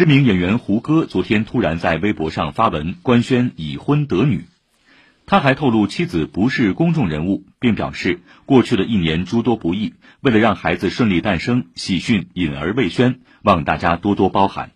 知名演员胡歌昨天突然在微博上发文官宣已婚得女，他还透露妻子不是公众人物，并表示过去的一年诸多不易，为了让孩子顺利诞生，喜讯隐而未宣，望大家多多包涵。